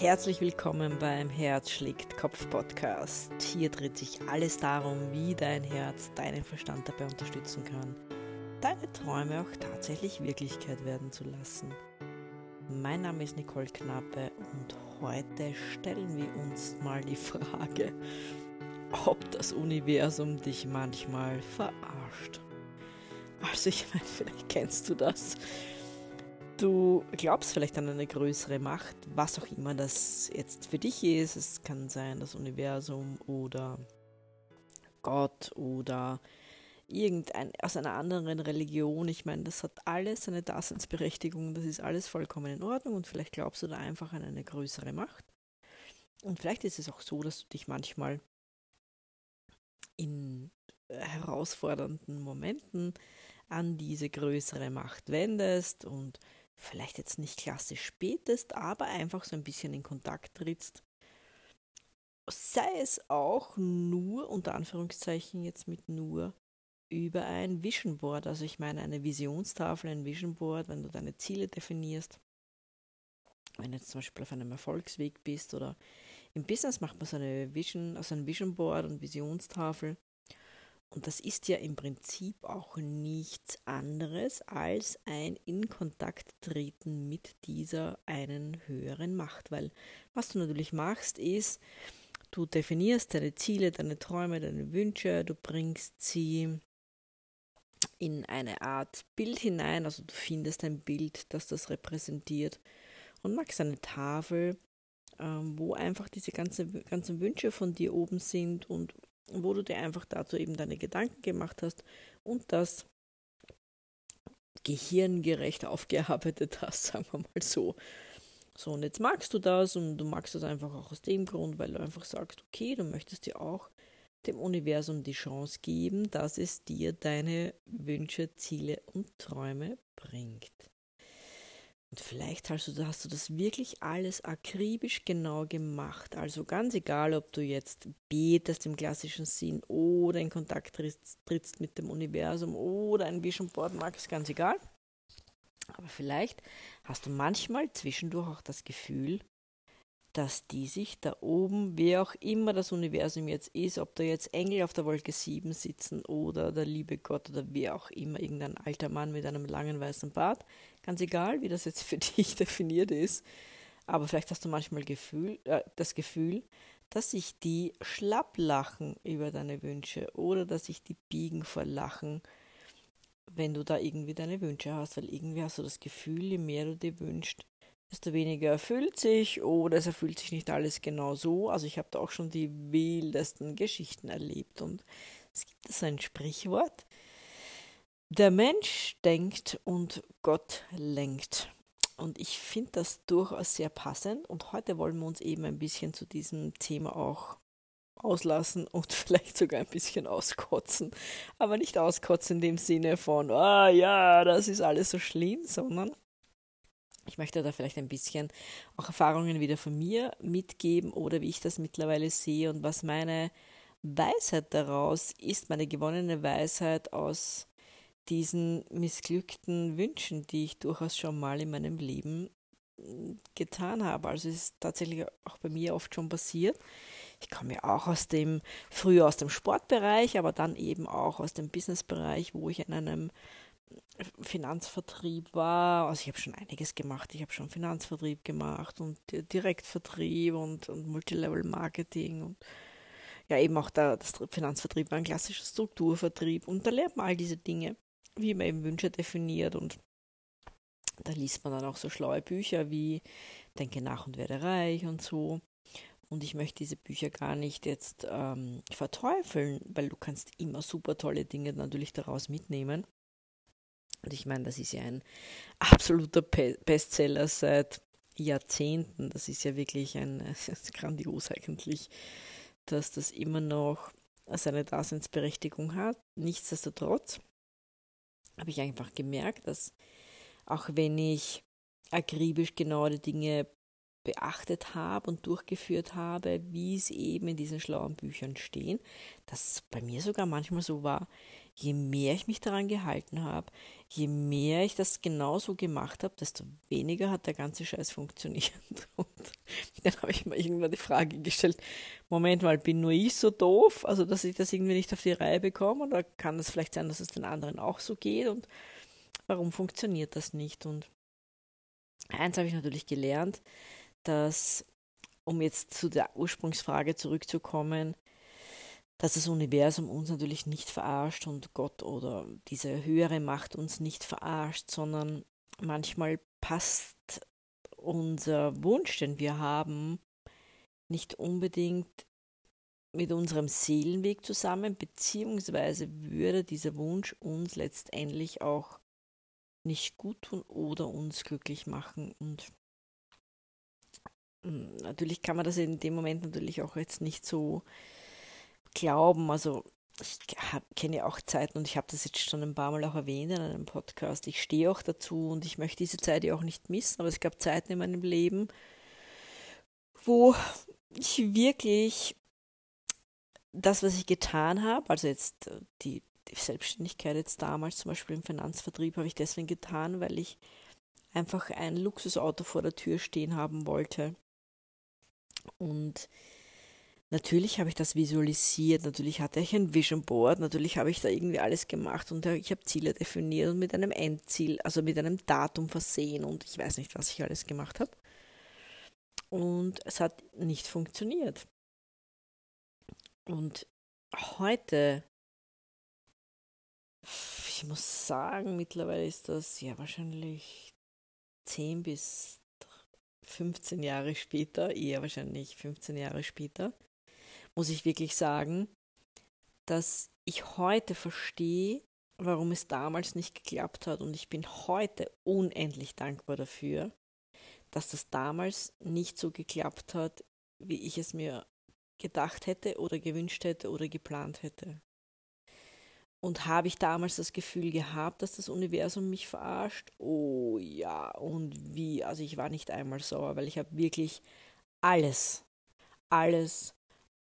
Herzlich willkommen beim Herz schlägt Kopf Podcast. Hier dreht sich alles darum, wie dein Herz deinen Verstand dabei unterstützen kann, deine Träume auch tatsächlich Wirklichkeit werden zu lassen. Mein Name ist Nicole Knappe und heute stellen wir uns mal die Frage, ob das Universum dich manchmal verarscht. Also ich meine, vielleicht kennst du das Du glaubst vielleicht an eine größere Macht, was auch immer das jetzt für dich ist. Es kann sein das Universum oder Gott oder irgendein aus einer anderen Religion. Ich meine, das hat alles seine Daseinsberechtigung, das ist alles vollkommen in Ordnung und vielleicht glaubst du da einfach an eine größere Macht. Und vielleicht ist es auch so, dass du dich manchmal in herausfordernden Momenten an diese größere Macht wendest und vielleicht jetzt nicht klassisch betest, aber einfach so ein bisschen in Kontakt trittst. Sei es auch nur, unter Anführungszeichen jetzt mit nur, über ein Vision Board. Also ich meine eine Visionstafel, ein Vision Board, wenn du deine Ziele definierst. Wenn du jetzt zum Beispiel auf einem Erfolgsweg bist oder im Business macht man so eine Vision, also ein Vision Board und Visionstafel. Und das ist ja im Prinzip auch nichts anderes als ein in Kontakt treten mit dieser einen höheren Macht. Weil was du natürlich machst, ist, du definierst deine Ziele, deine Träume, deine Wünsche, du bringst sie in eine Art Bild hinein, also du findest ein Bild, das das repräsentiert und machst eine Tafel, ähm, wo einfach diese ganzen, ganzen Wünsche von dir oben sind und wo du dir einfach dazu eben deine Gedanken gemacht hast und das gehirngerecht aufgearbeitet hast, sagen wir mal so. So, und jetzt magst du das und du magst das einfach auch aus dem Grund, weil du einfach sagst, okay, du möchtest dir auch dem Universum die Chance geben, dass es dir deine Wünsche, Ziele und Träume bringt. Und vielleicht hast du, hast du das wirklich alles akribisch genau gemacht. Also ganz egal, ob du jetzt betest im klassischen Sinn oder in Kontakt trittst, trittst mit dem Universum oder ein Vision Board magst, ganz egal. Aber vielleicht hast du manchmal zwischendurch auch das Gefühl, dass die sich da oben, wer auch immer das Universum jetzt ist, ob da jetzt Engel auf der Wolke 7 sitzen oder der liebe Gott oder wer auch immer, irgendein alter Mann mit einem langen weißen Bart, ganz egal, wie das jetzt für dich definiert ist, aber vielleicht hast du manchmal Gefühl, äh, das Gefühl, dass sich die schlapp lachen über deine Wünsche oder dass sich die biegen vor Lachen, wenn du da irgendwie deine Wünsche hast, weil irgendwie hast du das Gefühl, je mehr du dir wünschst, desto weniger erfüllt sich oder es erfüllt sich nicht alles genau so. Also ich habe da auch schon die wildesten Geschichten erlebt und es gibt so ein Sprichwort. Der Mensch denkt und Gott lenkt. Und ich finde das durchaus sehr passend und heute wollen wir uns eben ein bisschen zu diesem Thema auch auslassen und vielleicht sogar ein bisschen auskotzen. Aber nicht auskotzen in dem Sinne von, ah ja, das ist alles so schlimm, sondern ich möchte da vielleicht ein bisschen auch Erfahrungen wieder von mir mitgeben oder wie ich das mittlerweile sehe und was meine Weisheit daraus ist, meine gewonnene Weisheit aus diesen missglückten Wünschen, die ich durchaus schon mal in meinem Leben hm, getan habe. Also es ist tatsächlich auch bei mir oft schon passiert. Ich komme ja auch aus dem, früher aus dem Sportbereich, aber dann eben auch aus dem Businessbereich, wo ich in einem Finanzvertrieb war. Also ich habe schon einiges gemacht. Ich habe schon Finanzvertrieb gemacht und Direktvertrieb und, und Multilevel-Marketing und ja eben auch der, das Finanzvertrieb war ein klassischer Strukturvertrieb und da lernt man all diese Dinge, wie man eben Wünsche definiert und da liest man dann auch so schlaue Bücher wie Denke nach und werde reich und so. Und ich möchte diese Bücher gar nicht jetzt ähm, verteufeln, weil du kannst immer super tolle Dinge natürlich daraus mitnehmen. Und ich meine, das ist ja ein absoluter Bestseller seit Jahrzehnten. Das ist ja wirklich ein grandios eigentlich, dass das immer noch seine Daseinsberechtigung hat. Nichtsdestotrotz habe ich einfach gemerkt, dass auch wenn ich akribisch genau die Dinge beachtet habe und durchgeführt habe, wie sie eben in diesen schlauen Büchern stehen, dass bei mir sogar manchmal so war, je mehr ich mich daran gehalten habe, je mehr ich das genauso gemacht habe, desto weniger hat der ganze Scheiß funktioniert. Und dann habe ich mir irgendwann die Frage gestellt, Moment mal, bin nur ich so doof, also dass ich das irgendwie nicht auf die Reihe bekomme? Oder kann das vielleicht sein, dass es den anderen auch so geht? Und warum funktioniert das nicht? Und eins habe ich natürlich gelernt, dass, um jetzt zu der Ursprungsfrage zurückzukommen, dass das Universum uns natürlich nicht verarscht und Gott oder diese höhere Macht uns nicht verarscht, sondern manchmal passt unser Wunsch, den wir haben, nicht unbedingt mit unserem Seelenweg zusammen, beziehungsweise würde dieser Wunsch uns letztendlich auch nicht gut tun oder uns glücklich machen. Und hm, natürlich kann man das in dem Moment natürlich auch jetzt nicht so glauben. Also ich kenne ja auch Zeiten und ich habe das jetzt schon ein paar Mal auch erwähnt in einem Podcast. Ich stehe auch dazu und ich möchte diese Zeit ja auch nicht missen, aber es gab Zeiten in meinem Leben, wo ich wirklich das, was ich getan habe, also jetzt äh, die, die Selbstständigkeit jetzt damals zum Beispiel im Finanzvertrieb, habe ich deswegen getan, weil ich einfach ein Luxusauto vor der Tür stehen haben wollte. Und Natürlich habe ich das visualisiert, natürlich hatte ich ein Vision Board, natürlich habe ich da irgendwie alles gemacht und ich habe Ziele definiert und mit einem Endziel, also mit einem Datum versehen und ich weiß nicht, was ich alles gemacht habe. Und es hat nicht funktioniert. Und heute, ich muss sagen, mittlerweile ist das ja wahrscheinlich 10 bis 15 Jahre später, eher wahrscheinlich 15 Jahre später, muss ich wirklich sagen, dass ich heute verstehe, warum es damals nicht geklappt hat. Und ich bin heute unendlich dankbar dafür, dass das damals nicht so geklappt hat, wie ich es mir gedacht hätte oder gewünscht hätte oder geplant hätte. Und habe ich damals das Gefühl gehabt, dass das Universum mich verarscht? Oh ja, und wie? Also ich war nicht einmal sauer, weil ich habe wirklich alles, alles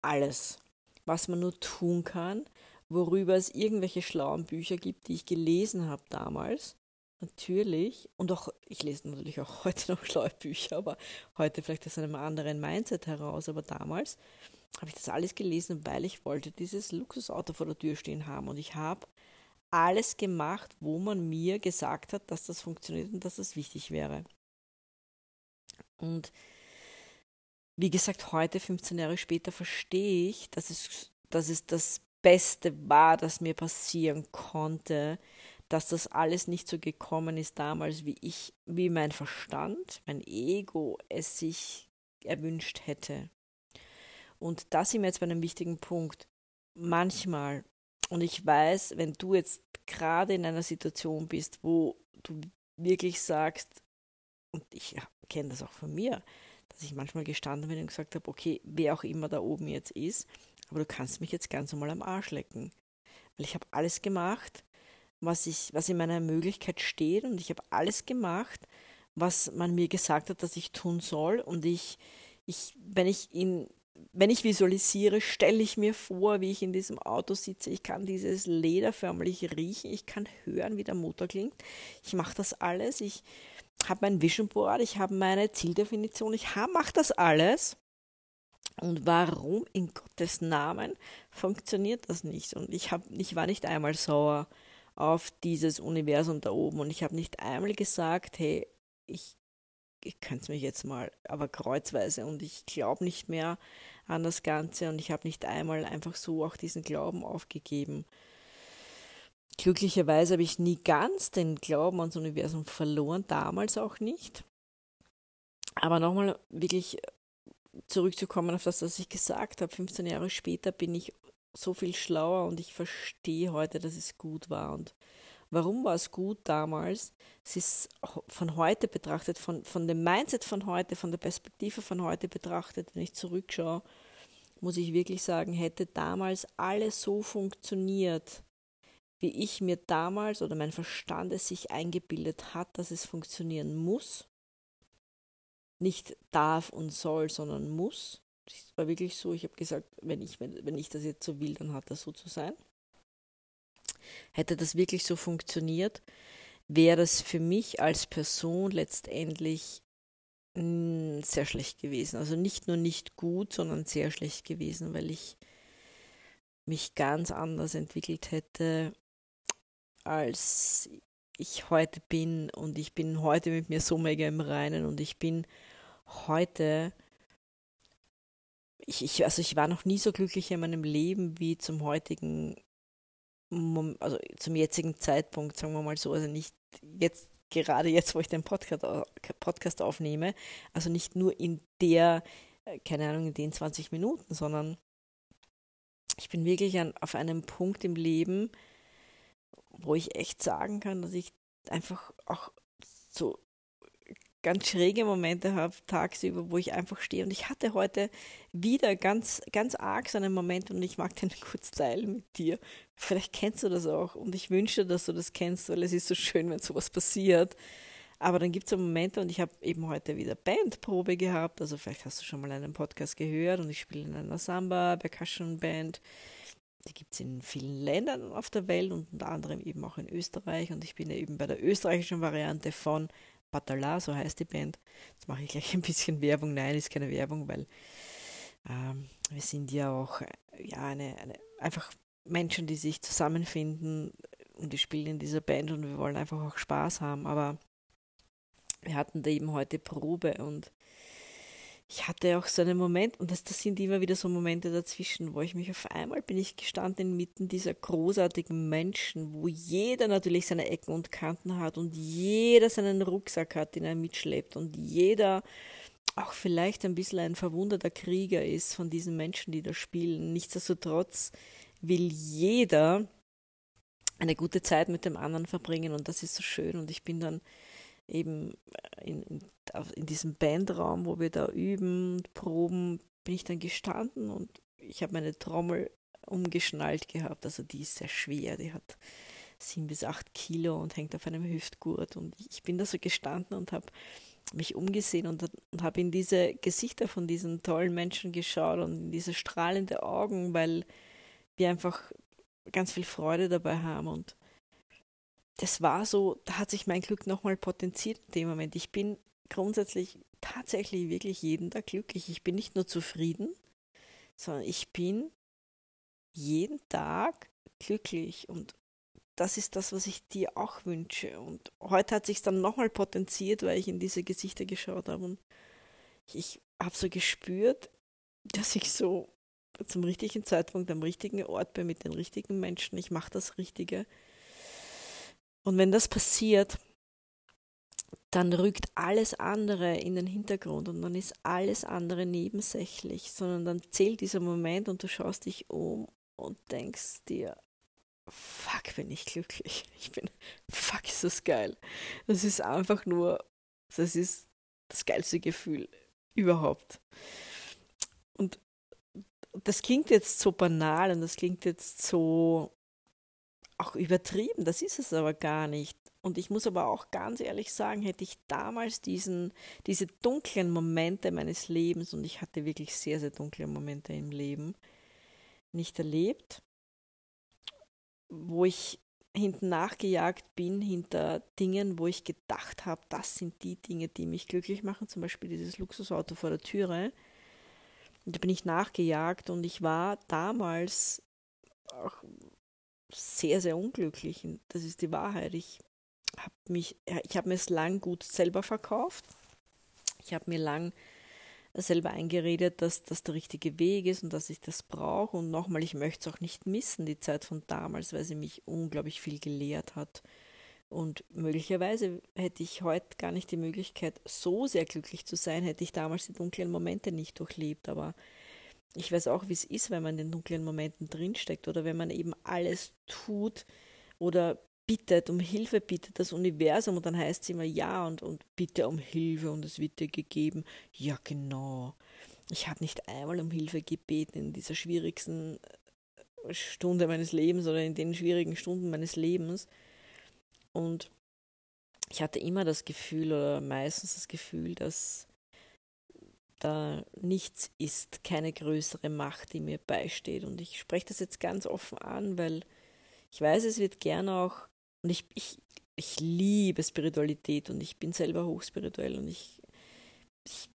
alles, was man nur tun kann, worüber es irgendwelche schlauen Bücher gibt, die ich gelesen habe damals. Natürlich. Und auch, ich lese natürlich auch heute noch schlaue Bücher, aber heute vielleicht aus einem anderen Mindset heraus. Aber damals habe ich das alles gelesen, weil ich wollte dieses Luxusauto vor der Tür stehen haben. Und ich habe alles gemacht, wo man mir gesagt hat, dass das funktioniert und dass das wichtig wäre. Und wie gesagt, heute, 15 Jahre später, verstehe ich, dass es, dass es das Beste war, das mir passieren konnte, dass das alles nicht so gekommen ist damals, wie ich, wie mein Verstand, mein Ego es sich erwünscht hätte. Und da sind wir jetzt bei einem wichtigen Punkt. Manchmal, und ich weiß, wenn du jetzt gerade in einer Situation bist, wo du wirklich sagst, und ich kenne das auch von mir, dass ich manchmal gestanden bin und gesagt habe, okay, wer auch immer da oben jetzt ist, aber du kannst mich jetzt ganz normal am Arsch lecken. Weil ich habe alles gemacht, was, ich, was in meiner Möglichkeit steht und ich habe alles gemacht, was man mir gesagt hat, dass ich tun soll. Und ich, ich wenn ich in wenn ich visualisiere, stelle ich mir vor, wie ich in diesem Auto sitze. Ich kann dieses Leder förmlich riechen. Ich kann hören, wie der Motor klingt. Ich mache das alles. Ich habe mein Vision Board, ich habe meine Zieldefinition, ich mache das alles. Und warum in Gottes Namen funktioniert das nicht? Und ich, hab, ich war nicht einmal sauer auf dieses Universum da oben und ich habe nicht einmal gesagt, hey, ich, ich könnte es mich jetzt mal, aber kreuzweise und ich glaube nicht mehr an das Ganze und ich habe nicht einmal einfach so auch diesen Glauben aufgegeben. Glücklicherweise habe ich nie ganz den Glauben ans Universum verloren, damals auch nicht. Aber nochmal wirklich zurückzukommen auf das, was ich gesagt habe, 15 Jahre später bin ich so viel schlauer und ich verstehe heute, dass es gut war. Und warum war es gut damals? Es ist von heute betrachtet, von, von dem Mindset von heute, von der Perspektive von heute betrachtet, wenn ich zurückschaue, muss ich wirklich sagen, hätte damals alles so funktioniert, wie ich mir damals oder mein Verstand es sich eingebildet hat, dass es funktionieren muss. Nicht darf und soll, sondern muss. Das war wirklich so. Ich habe gesagt, wenn ich, wenn, ich das jetzt so will, dann hat das so zu sein. hätte das wirklich so funktioniert, wäre das für mich als Person letztendlich hm, sehr schlecht gewesen. Also nicht nur nicht gut, sondern sehr schlecht gewesen, weil ich mich ganz anders entwickelt hätte, als ich heute bin. Und ich bin heute mit mir so mega im Reinen und ich bin heute, ich, ich, also ich war noch nie so glücklich in meinem Leben wie zum heutigen, also zum jetzigen Zeitpunkt, sagen wir mal so, also nicht jetzt, gerade jetzt, wo ich den Podcast, Podcast aufnehme, also nicht nur in der, äh, keine Ahnung, in den 20 Minuten, sondern ich bin wirklich an, auf einem Punkt im Leben, wo ich echt sagen kann, dass ich einfach auch so ganz schräge Momente habe tagsüber, wo ich einfach stehe. Und ich hatte heute wieder ganz, ganz arg so einen Moment und ich mag den kurz teilen mit dir. Vielleicht kennst du das auch und ich wünsche, dass du das kennst, weil es ist so schön, wenn sowas passiert. Aber dann gibt es so Momente und ich habe eben heute wieder Bandprobe gehabt. Also vielleicht hast du schon mal einen Podcast gehört und ich spiele in einer Samba, Percussion Band. Die gibt es in vielen Ländern auf der Welt und unter anderem eben auch in Österreich. Und ich bin ja eben bei der österreichischen Variante von Batala, so heißt die Band. Jetzt mache ich gleich ein bisschen Werbung. Nein, ist keine Werbung, weil ähm, wir sind ja auch ja, eine, eine, einfach Menschen, die sich zusammenfinden und die spielen in dieser Band und wir wollen einfach auch Spaß haben. Aber wir hatten da eben heute Probe und ich hatte auch so einen Moment, und das, das sind immer wieder so Momente dazwischen, wo ich mich auf einmal bin ich gestanden inmitten dieser großartigen Menschen, wo jeder natürlich seine Ecken und Kanten hat und jeder seinen Rucksack hat, den er mitschleppt und jeder auch vielleicht ein bisschen ein verwunderter Krieger ist von diesen Menschen, die da spielen. Nichtsdestotrotz will jeder eine gute Zeit mit dem anderen verbringen und das ist so schön und ich bin dann eben in, in, in diesem Bandraum, wo wir da üben und proben, bin ich dann gestanden und ich habe meine Trommel umgeschnallt gehabt. Also die ist sehr schwer, die hat sieben bis acht Kilo und hängt auf einem Hüftgurt. Und ich bin da so gestanden und habe mich umgesehen und, und habe in diese Gesichter von diesen tollen Menschen geschaut und in diese strahlenden Augen, weil wir einfach ganz viel Freude dabei haben und das war so, da hat sich mein Glück nochmal potenziert in dem Moment. Ich bin grundsätzlich tatsächlich wirklich jeden Tag glücklich. Ich bin nicht nur zufrieden, sondern ich bin jeden Tag glücklich und das ist das, was ich dir auch wünsche. Und heute hat sich dann nochmal potenziert, weil ich in diese Gesichter geschaut habe und ich habe so gespürt, dass ich so zum richtigen Zeitpunkt am richtigen Ort bin mit den richtigen Menschen. Ich mache das Richtige. Und wenn das passiert, dann rückt alles andere in den Hintergrund und dann ist alles andere nebensächlich, sondern dann zählt dieser Moment und du schaust dich um und denkst dir, fuck, bin ich glücklich. Ich bin, fuck, ist das geil. Das ist einfach nur, das ist das geilste Gefühl überhaupt. Und das klingt jetzt so banal und das klingt jetzt so auch übertrieben, das ist es aber gar nicht. Und ich muss aber auch ganz ehrlich sagen, hätte ich damals diesen, diese dunklen Momente meines Lebens, und ich hatte wirklich sehr, sehr dunkle Momente im Leben, nicht erlebt, wo ich hinten nachgejagt bin, hinter Dingen, wo ich gedacht habe, das sind die Dinge, die mich glücklich machen, zum Beispiel dieses Luxusauto vor der Türe. Und da bin ich nachgejagt und ich war damals auch sehr, sehr unglücklich. Das ist die Wahrheit. Ich habe mich, ich habe mir es lang gut selber verkauft. Ich habe mir lang selber eingeredet, dass das der richtige Weg ist und dass ich das brauche. Und nochmal, ich möchte es auch nicht missen, die Zeit von damals, weil sie mich unglaublich viel gelehrt hat. Und möglicherweise hätte ich heute gar nicht die Möglichkeit, so sehr glücklich zu sein, hätte ich damals die dunklen Momente nicht durchlebt. Aber ich weiß auch, wie es ist, wenn man in den dunklen Momenten drinsteckt oder wenn man eben alles tut oder bittet, um Hilfe bittet, das Universum und dann heißt es immer ja und, und bitte um Hilfe und es wird dir gegeben. Ja, genau. Ich habe nicht einmal um Hilfe gebeten in dieser schwierigsten äh, Stunde meines Lebens oder in den schwierigen Stunden meines Lebens. Und ich hatte immer das Gefühl oder meistens das Gefühl, dass da nichts ist, keine größere Macht, die mir beisteht. Und ich spreche das jetzt ganz offen an, weil Ich weiß, es wird gern auch, und ich, ich, ich liebe Spiritualität und ich bin selber hochspirituell und ich, ich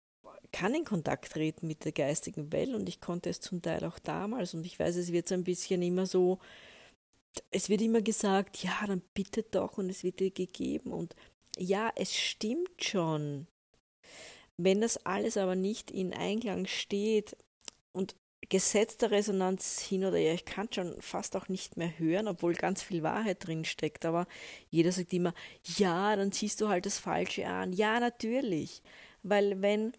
kann in Kontakt treten mit der geistigen Welt und ich konnte es zum Teil auch damals und ich weiß, es wird so ein bisschen immer so, es wird immer gesagt, ja, dann bitte doch und es wird dir gegeben und ja, es stimmt schon. Wenn das alles aber nicht in Einklang steht und Gesetz der Resonanz hin oder her, ich kann schon fast auch nicht mehr hören, obwohl ganz viel Wahrheit drin steckt, aber jeder sagt immer, ja, dann ziehst du halt das Falsche an. Ja, natürlich, weil wenn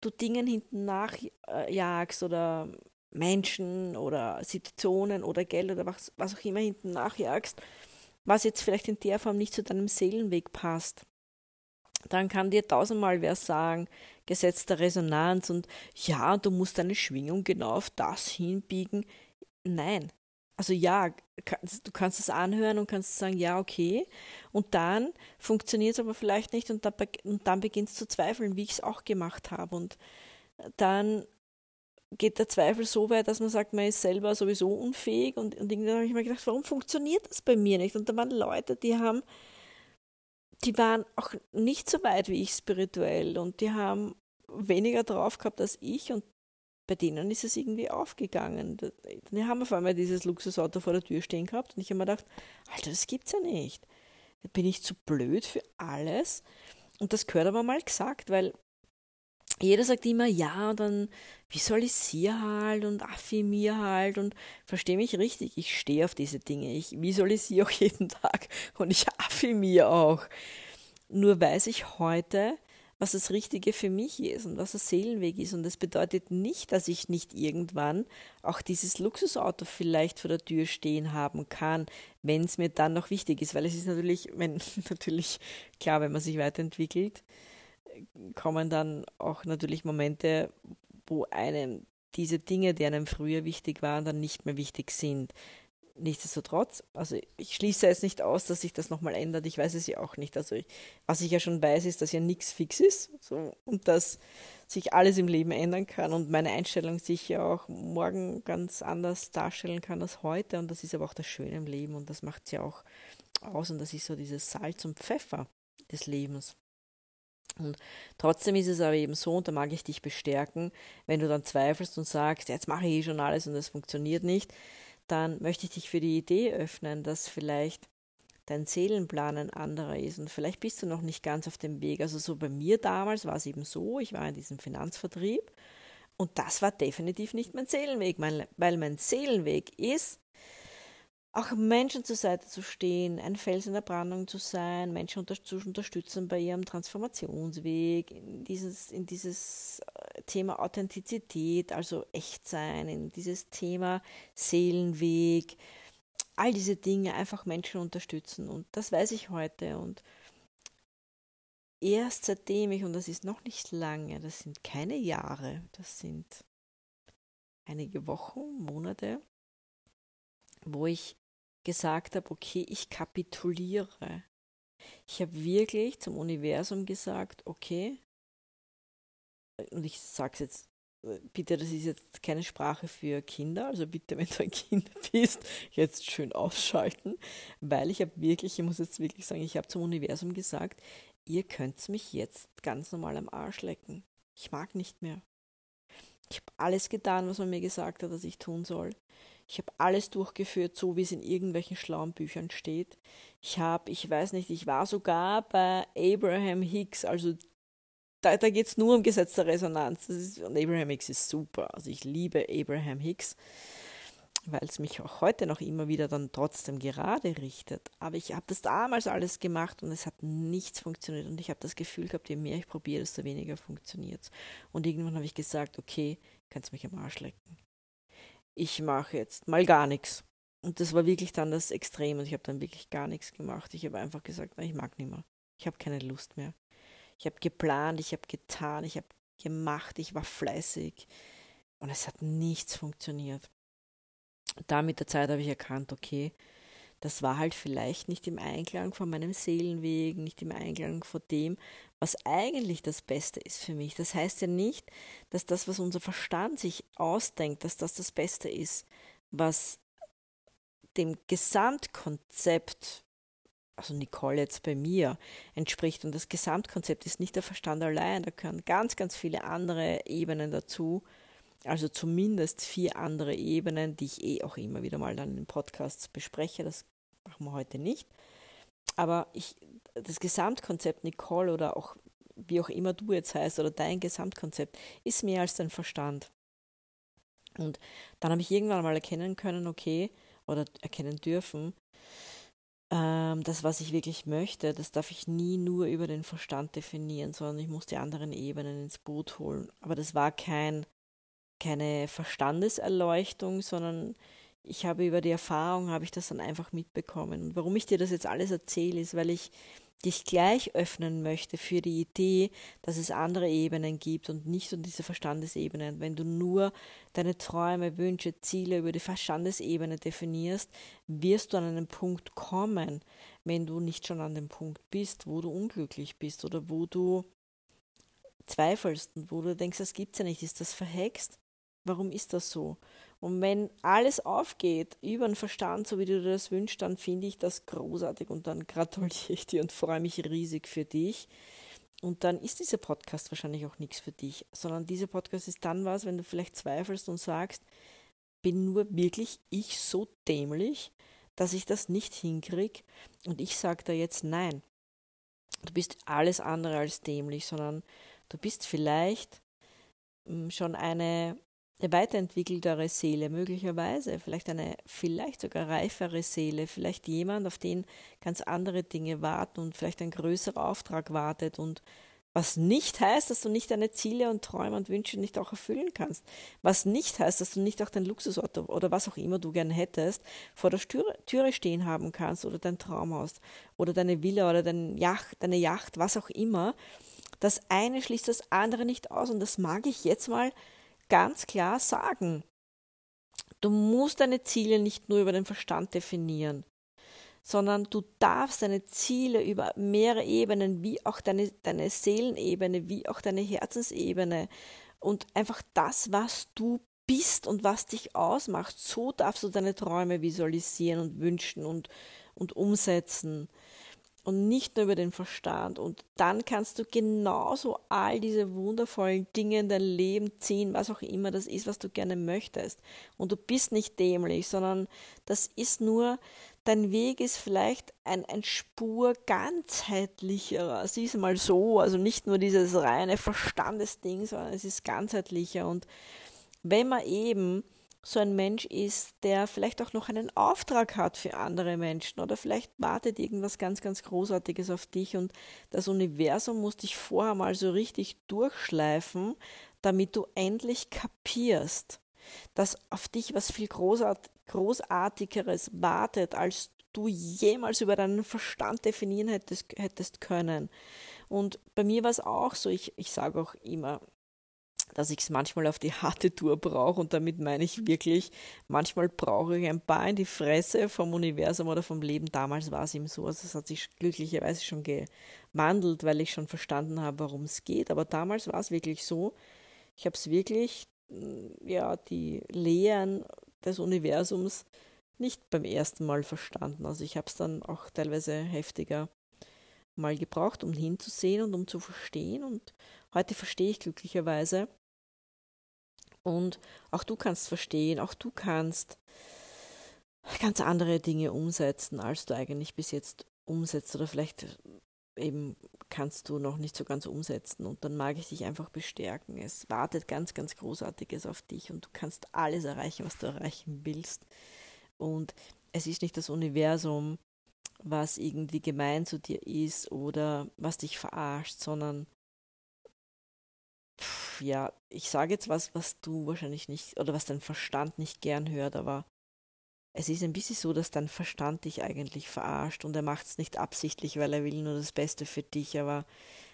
du Dingen hinten nachjagst oder Menschen oder Situationen oder Geld oder was, was auch immer hinten nachjagst, was jetzt vielleicht in der Form nicht zu deinem Seelenweg passt, dann kann dir tausendmal wer sagen, Gesetz der Resonanz und ja, du musst deine Schwingung genau auf das hinbiegen. Nein. Also ja, du kannst es anhören und kannst sagen, ja, okay. Und dann funktioniert es aber vielleicht nicht und dann, und dann beginnst du zu zweifeln, wie ich es auch gemacht habe. Und dann geht der Zweifel so weit, dass man sagt, man ist selber sowieso unfähig und, und irgendwann habe ich mir gedacht, warum funktioniert das bei mir nicht? Und da waren Leute, die haben, die waren auch nicht so weit wie ich spirituell und die haben weniger drauf gehabt als ich und bei denen ist es irgendwie aufgegangen. Die haben auf einmal dieses Luxusauto vor der Tür stehen gehabt und ich habe mir gedacht, Alter, das gibt's ja nicht. Bin ich zu blöd für alles. Und das gehört aber mal gesagt, weil jeder sagt immer, ja, und dann visualisiere halt und affirmiere halt und verstehe mich richtig, ich stehe auf diese Dinge. Ich visualisiere auch jeden Tag und ich affirmiere auch. Nur weiß ich heute, was das Richtige für mich ist und was der Seelenweg ist. Und das bedeutet nicht, dass ich nicht irgendwann auch dieses Luxusauto vielleicht vor der Tür stehen haben kann, wenn es mir dann noch wichtig ist. Weil es ist natürlich, wenn natürlich klar, wenn man sich weiterentwickelt, kommen dann auch natürlich Momente, wo einem diese Dinge, die einem früher wichtig waren, dann nicht mehr wichtig sind. Nichtsdestotrotz, also ich schließe jetzt nicht aus, dass sich das nochmal ändert. Ich weiß es ja auch nicht. Also ich, was ich ja schon weiß, ist, dass ja nichts fix ist so, und dass sich alles im Leben ändern kann und meine Einstellung sich ja auch morgen ganz anders darstellen kann als heute. Und das ist aber auch das Schöne im Leben und das macht es ja auch aus und das ist so dieses Salz und Pfeffer des Lebens. Und trotzdem ist es aber eben so, und da mag ich dich bestärken, wenn du dann zweifelst und sagst, jetzt mache ich eh schon alles und es funktioniert nicht, dann möchte ich dich für die Idee öffnen, dass vielleicht dein Seelenplan ein anderer ist und vielleicht bist du noch nicht ganz auf dem Weg. Also so bei mir damals war es eben so, ich war in diesem Finanzvertrieb und das war definitiv nicht mein Seelenweg, weil mein Seelenweg ist, auch Menschen zur Seite zu stehen, ein Fels in der Brandung zu sein, Menschen zu unterstützen bei ihrem Transformationsweg, in dieses, in dieses äh, Thema Authentizität, also Echtsein, in dieses Thema Seelenweg, all diese Dinge einfach Menschen unterstützen. Und das weiß ich heute. Und erst seitdem ich, und das ist noch nicht lange, das sind keine Jahre, das sind einige Wochen, Monate, wo ich gesagt habe, okay, ich kapituliere. Ich habe wirklich zum Universum gesagt, okay, und ich sage es jetzt, bitte, das ist jetzt keine Sprache für Kinder, also bitte, wenn du ein Kind bist, jetzt schön ausschalten, weil ich habe wirklich, ich muss jetzt wirklich sagen, ich habe zum Universum gesagt, ihr könnt mich jetzt ganz normal am Arsch lecken. Ich mag nicht mehr. Ich habe alles getan, was man mir gesagt hat, dass ich tun soll. Ich habe alles durchgeführt, so wie es in irgendwelchen schlauen Büchern steht. Ich habe, ich weiß nicht, ich war sogar bei Abraham Hicks, also da, da geht es nur um Gesetz der Resonanz. Ist, und Abraham Hicks ist super. Also ich liebe Abraham Hicks, weil es mich auch heute noch immer wieder dann trotzdem gerade richtet. Aber ich habe das damals alles gemacht und es hat nichts funktioniert. Und ich habe das Gefühl gehabt, je mehr ich probiere, desto weniger funktioniert es. Und irgendwann habe ich gesagt, okay, kannst mich am Arsch lecken ich mache jetzt mal gar nichts. Und das war wirklich dann das Extrem. Und ich habe dann wirklich gar nichts gemacht. Ich habe einfach gesagt, ich mag nicht mehr. Ich habe keine Lust mehr. Ich habe geplant, ich habe getan, ich habe gemacht, ich war fleißig. Und es hat nichts funktioniert. Da mit der Zeit habe ich erkannt, okay, das war halt vielleicht nicht im Einklang von meinem Seelenweg, nicht im Einklang von dem, was eigentlich das Beste ist für mich. Das heißt ja nicht, dass das, was unser Verstand sich ausdenkt, dass das das Beste ist, was dem Gesamtkonzept, also Nicole jetzt bei mir, entspricht. Und das Gesamtkonzept ist nicht der Verstand allein, da gehören ganz, ganz viele andere Ebenen dazu. Also zumindest vier andere Ebenen, die ich eh auch immer wieder mal dann in Podcasts bespreche. Das machen wir heute nicht. Aber ich, das Gesamtkonzept Nicole oder auch wie auch immer du jetzt heißt oder dein Gesamtkonzept ist mehr als dein Verstand. Und dann habe ich irgendwann mal erkennen können, okay, oder erkennen dürfen, ähm, das, was ich wirklich möchte, das darf ich nie nur über den Verstand definieren, sondern ich muss die anderen Ebenen ins Boot holen. Aber das war kein, keine Verstandeserleuchtung, sondern ich habe über die Erfahrung, habe ich das dann einfach mitbekommen. Und warum ich dir das jetzt alles erzähle, ist, weil ich dich gleich öffnen möchte für die Idee, dass es andere Ebenen gibt und nicht um diese Verstandesebene. wenn du nur deine Träume, Wünsche, Ziele über die Verstandesebene definierst, wirst du an einen Punkt kommen, wenn du nicht schon an dem Punkt bist, wo du unglücklich bist oder wo du zweifelst und wo du denkst, das gibt's ja nicht, ist das verhext? Warum ist das so? Und wenn alles aufgeht über den Verstand, so wie du dir das wünschst, dann finde ich das großartig und dann gratuliere ich dir und freue mich riesig für dich. Und dann ist dieser Podcast wahrscheinlich auch nichts für dich, sondern dieser Podcast ist dann was, wenn du vielleicht zweifelst und sagst, bin nur wirklich ich so dämlich, dass ich das nicht hinkriege und ich sage da jetzt nein. Du bist alles andere als dämlich, sondern du bist vielleicht hm, schon eine eine weiterentwickeltere Seele, möglicherweise, vielleicht eine vielleicht sogar reifere Seele, vielleicht jemand, auf den ganz andere Dinge warten und vielleicht ein größerer Auftrag wartet und was nicht heißt, dass du nicht deine Ziele und Träume und Wünsche nicht auch erfüllen kannst. Was nicht heißt, dass du nicht auch dein Luxusauto oder was auch immer du gern hättest, vor der Türe, stehen haben kannst oder dein Traumhaus oder deine Villa oder dein Yacht, deine Yacht, was auch immer. Das eine schließt das andere nicht aus und das mag ich jetzt mal ganz klar sagen. Du musst deine Ziele nicht nur über den Verstand definieren, sondern du darfst deine Ziele über mehrere Ebenen, wie auch deine, deine Seelenebene, wie auch deine Herzensebene und einfach das, was du bist und was dich ausmacht, so darfst du deine Träume visualisieren und wünschen und, und umsetzen und nicht nur über den Verstand. Und dann kannst du genauso all diese wundervollen Dinge in dein Leben ziehen, was auch immer das ist, was du gerne möchtest. Und du bist nicht dämlich, sondern das ist nur, dein Weg ist vielleicht ein, ein Spur ganzheitlicherer. Sieh es mal so, also nicht nur dieses reine Verstandesding, sondern es ist ganzheitlicher. Und wenn man eben so ein Mensch ist, der vielleicht auch noch einen Auftrag hat für andere Menschen oder vielleicht wartet irgendwas ganz, ganz Großartiges auf dich und das Universum muss dich vorher mal so richtig durchschleifen, damit du endlich kapierst, dass auf dich was viel Großart Großartigeres wartet, als du jemals über deinen Verstand definieren hättest, hättest können. Und bei mir war es auch so, ich, ich sage auch immer, dass ich es manchmal auf die harte Tour brauche und damit meine ich wirklich, manchmal brauche ich ein paar in die Fresse vom Universum oder vom Leben. Damals war es ihm so, also es hat sich glücklicherweise schon gewandelt, weil ich schon verstanden habe, worum es geht. Aber damals war es wirklich so, ich habe es wirklich, mm, ja, die Lehren des Universums nicht beim ersten Mal verstanden. Also ich habe es dann auch teilweise heftiger mal gebraucht, um hinzusehen und um zu verstehen. Und heute verstehe ich glücklicherweise, und auch du kannst verstehen, auch du kannst ganz andere Dinge umsetzen, als du eigentlich bis jetzt umsetzt oder vielleicht eben kannst du noch nicht so ganz umsetzen und dann mag ich dich einfach bestärken. Es wartet ganz, ganz Großartiges auf dich und du kannst alles erreichen, was du erreichen willst. Und es ist nicht das Universum, was irgendwie gemein zu dir ist oder was dich verarscht, sondern ja, ich sage jetzt was, was du wahrscheinlich nicht, oder was dein Verstand nicht gern hört, aber es ist ein bisschen so, dass dein Verstand dich eigentlich verarscht und er macht es nicht absichtlich, weil er will nur das Beste für dich, aber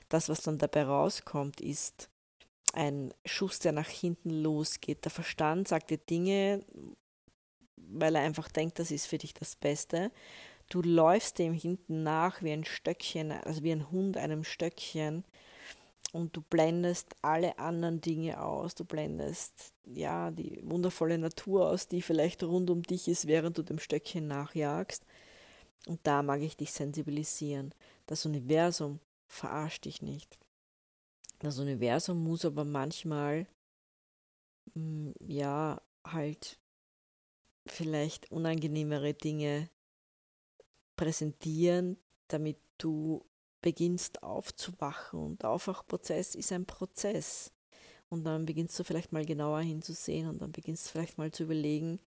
das, was dann dabei rauskommt, ist ein Schuss, der nach hinten losgeht. Der Verstand sagt dir Dinge, weil er einfach denkt, das ist für dich das Beste. Du läufst dem hinten nach wie ein Stöckchen, also wie ein Hund einem Stöckchen und du blendest alle anderen Dinge aus. Du blendest ja die wundervolle Natur aus, die vielleicht rund um dich ist, während du dem Stöckchen nachjagst. Und da mag ich dich sensibilisieren. Das Universum verarscht dich nicht. Das Universum muss aber manchmal hm, ja halt vielleicht unangenehmere Dinge präsentieren, damit du beginnst aufzuwachen. Und der Aufwachprozess ist ein Prozess. Und dann beginnst du vielleicht mal genauer hinzusehen und dann beginnst du vielleicht mal zu überlegen,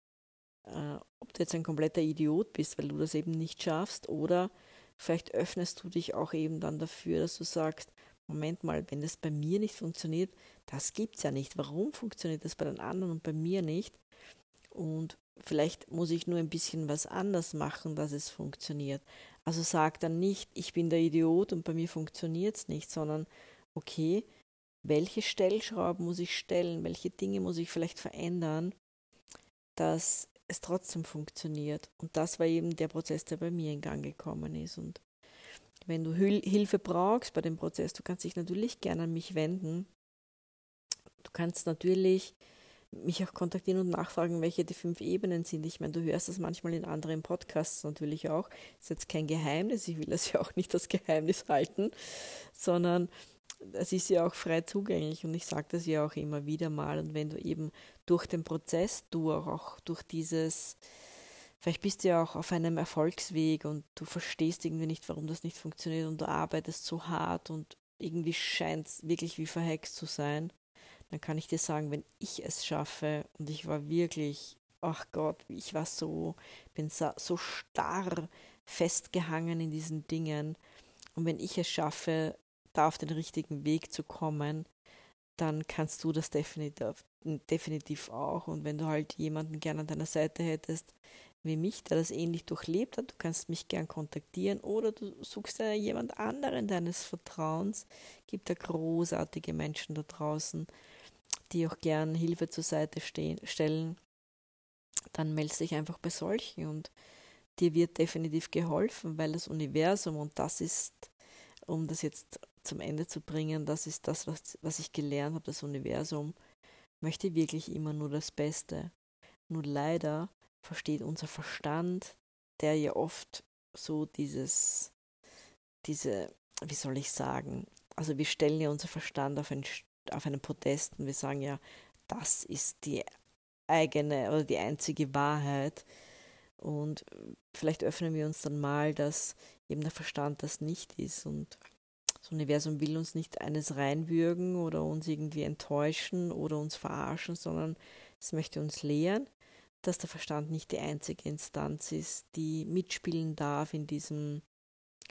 äh, ob du jetzt ein kompletter Idiot bist, weil du das eben nicht schaffst, oder vielleicht öffnest du dich auch eben dann dafür, dass du sagst, Moment mal, wenn das bei mir nicht funktioniert, das gibt es ja nicht. Warum funktioniert das bei den anderen und bei mir nicht? Und vielleicht muss ich nur ein bisschen was anders machen, dass es funktioniert. Also sag dann nicht, ich bin der Idiot und bei mir funktioniert es nicht, sondern okay, welche Stellschrauben muss ich stellen, welche Dinge muss ich vielleicht verändern, dass es trotzdem funktioniert. Und das war eben der Prozess, der bei mir in Gang gekommen ist. Und wenn du Hilfe brauchst bei dem Prozess, du kannst dich natürlich gerne an mich wenden. Du kannst natürlich mich auch kontaktieren und nachfragen, welche die fünf Ebenen sind. Ich meine, du hörst das manchmal in anderen Podcasts natürlich auch. Das ist jetzt kein Geheimnis, ich will das ja auch nicht das Geheimnis halten, sondern es ist ja auch frei zugänglich und ich sage das ja auch immer wieder mal. Und wenn du eben durch den Prozess durch, auch durch dieses, vielleicht bist du ja auch auf einem Erfolgsweg und du verstehst irgendwie nicht, warum das nicht funktioniert und du arbeitest so hart und irgendwie scheint es wirklich wie verhext zu sein dann kann ich dir sagen, wenn ich es schaffe, und ich war wirklich, ach Gott, ich war so, bin so, starr festgehangen in diesen Dingen, und wenn ich es schaffe, da auf den richtigen Weg zu kommen, dann kannst du das definitiv, definitiv auch. Und wenn du halt jemanden gerne an deiner Seite hättest, wie mich, der das ähnlich durchlebt hat, du kannst mich gern kontaktieren oder du suchst dir jemand anderen deines Vertrauens. Gibt da großartige Menschen da draußen, die auch gern Hilfe zur Seite stehen, stellen, dann melde dich einfach bei solchen und dir wird definitiv geholfen, weil das Universum, und das ist, um das jetzt zum Ende zu bringen, das ist das, was, was ich gelernt habe, das Universum möchte wirklich immer nur das Beste. Nur leider versteht unser Verstand, der ja oft so dieses, diese, wie soll ich sagen, also wir stellen ja unser Verstand auf ein auf einem Podest und wir sagen ja, das ist die eigene oder die einzige Wahrheit. Und vielleicht öffnen wir uns dann mal, dass eben der Verstand das nicht ist. Und das Universum will uns nicht eines reinwürgen oder uns irgendwie enttäuschen oder uns verarschen, sondern es möchte uns lehren, dass der Verstand nicht die einzige Instanz ist, die mitspielen darf in diesem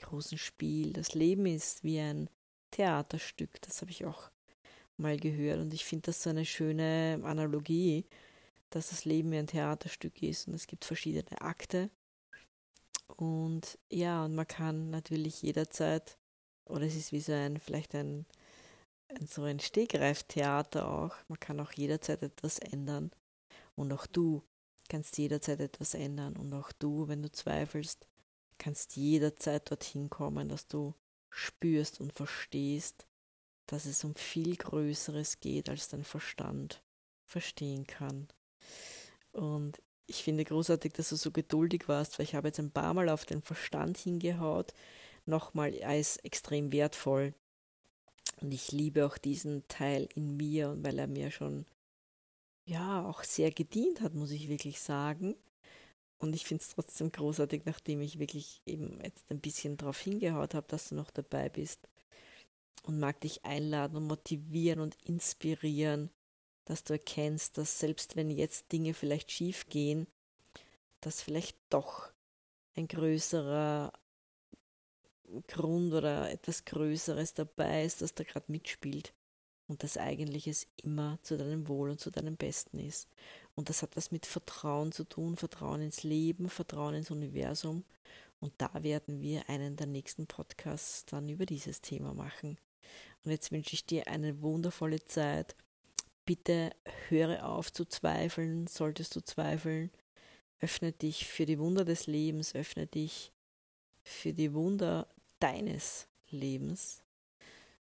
großen Spiel. Das Leben ist wie ein Theaterstück, das habe ich auch mal gehört und ich finde das so eine schöne Analogie, dass das Leben wie ein Theaterstück ist und es gibt verschiedene Akte. Und ja, und man kann natürlich jederzeit, oder es ist wie so ein, vielleicht ein, ein so ein Stegreiftheater auch, man kann auch jederzeit etwas ändern. Und auch du kannst jederzeit etwas ändern. Und auch du, wenn du zweifelst, kannst jederzeit dorthin kommen, dass du spürst und verstehst, dass es um viel Größeres geht, als dein Verstand verstehen kann. Und ich finde großartig, dass du so geduldig warst, weil ich habe jetzt ein paar Mal auf den Verstand hingehaut. Nochmal, ist extrem wertvoll. Und ich liebe auch diesen Teil in mir, weil er mir schon ja auch sehr gedient hat, muss ich wirklich sagen. Und ich finde es trotzdem großartig, nachdem ich wirklich eben jetzt ein bisschen darauf hingehaut habe, dass du noch dabei bist und mag dich einladen und motivieren und inspirieren, dass du erkennst, dass selbst wenn jetzt Dinge vielleicht schief gehen, dass vielleicht doch ein größerer Grund oder etwas Größeres dabei ist, das da gerade mitspielt und dass eigentlich es immer zu deinem Wohl und zu deinem Besten ist. Und das hat was mit Vertrauen zu tun, Vertrauen ins Leben, Vertrauen ins Universum. Und da werden wir einen der nächsten Podcasts dann über dieses Thema machen. Und jetzt wünsche ich dir eine wundervolle Zeit. Bitte höre auf zu zweifeln, solltest du zweifeln. Öffne dich für die Wunder des Lebens, öffne dich für die Wunder deines Lebens.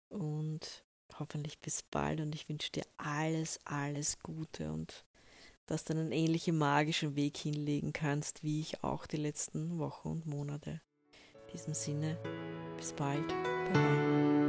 Und hoffentlich bis bald und ich wünsche dir alles, alles Gute und dass du einen ähnlichen magischen Weg hinlegen kannst, wie ich auch die letzten Wochen und Monate. In diesem Sinne, bis bald. Bye.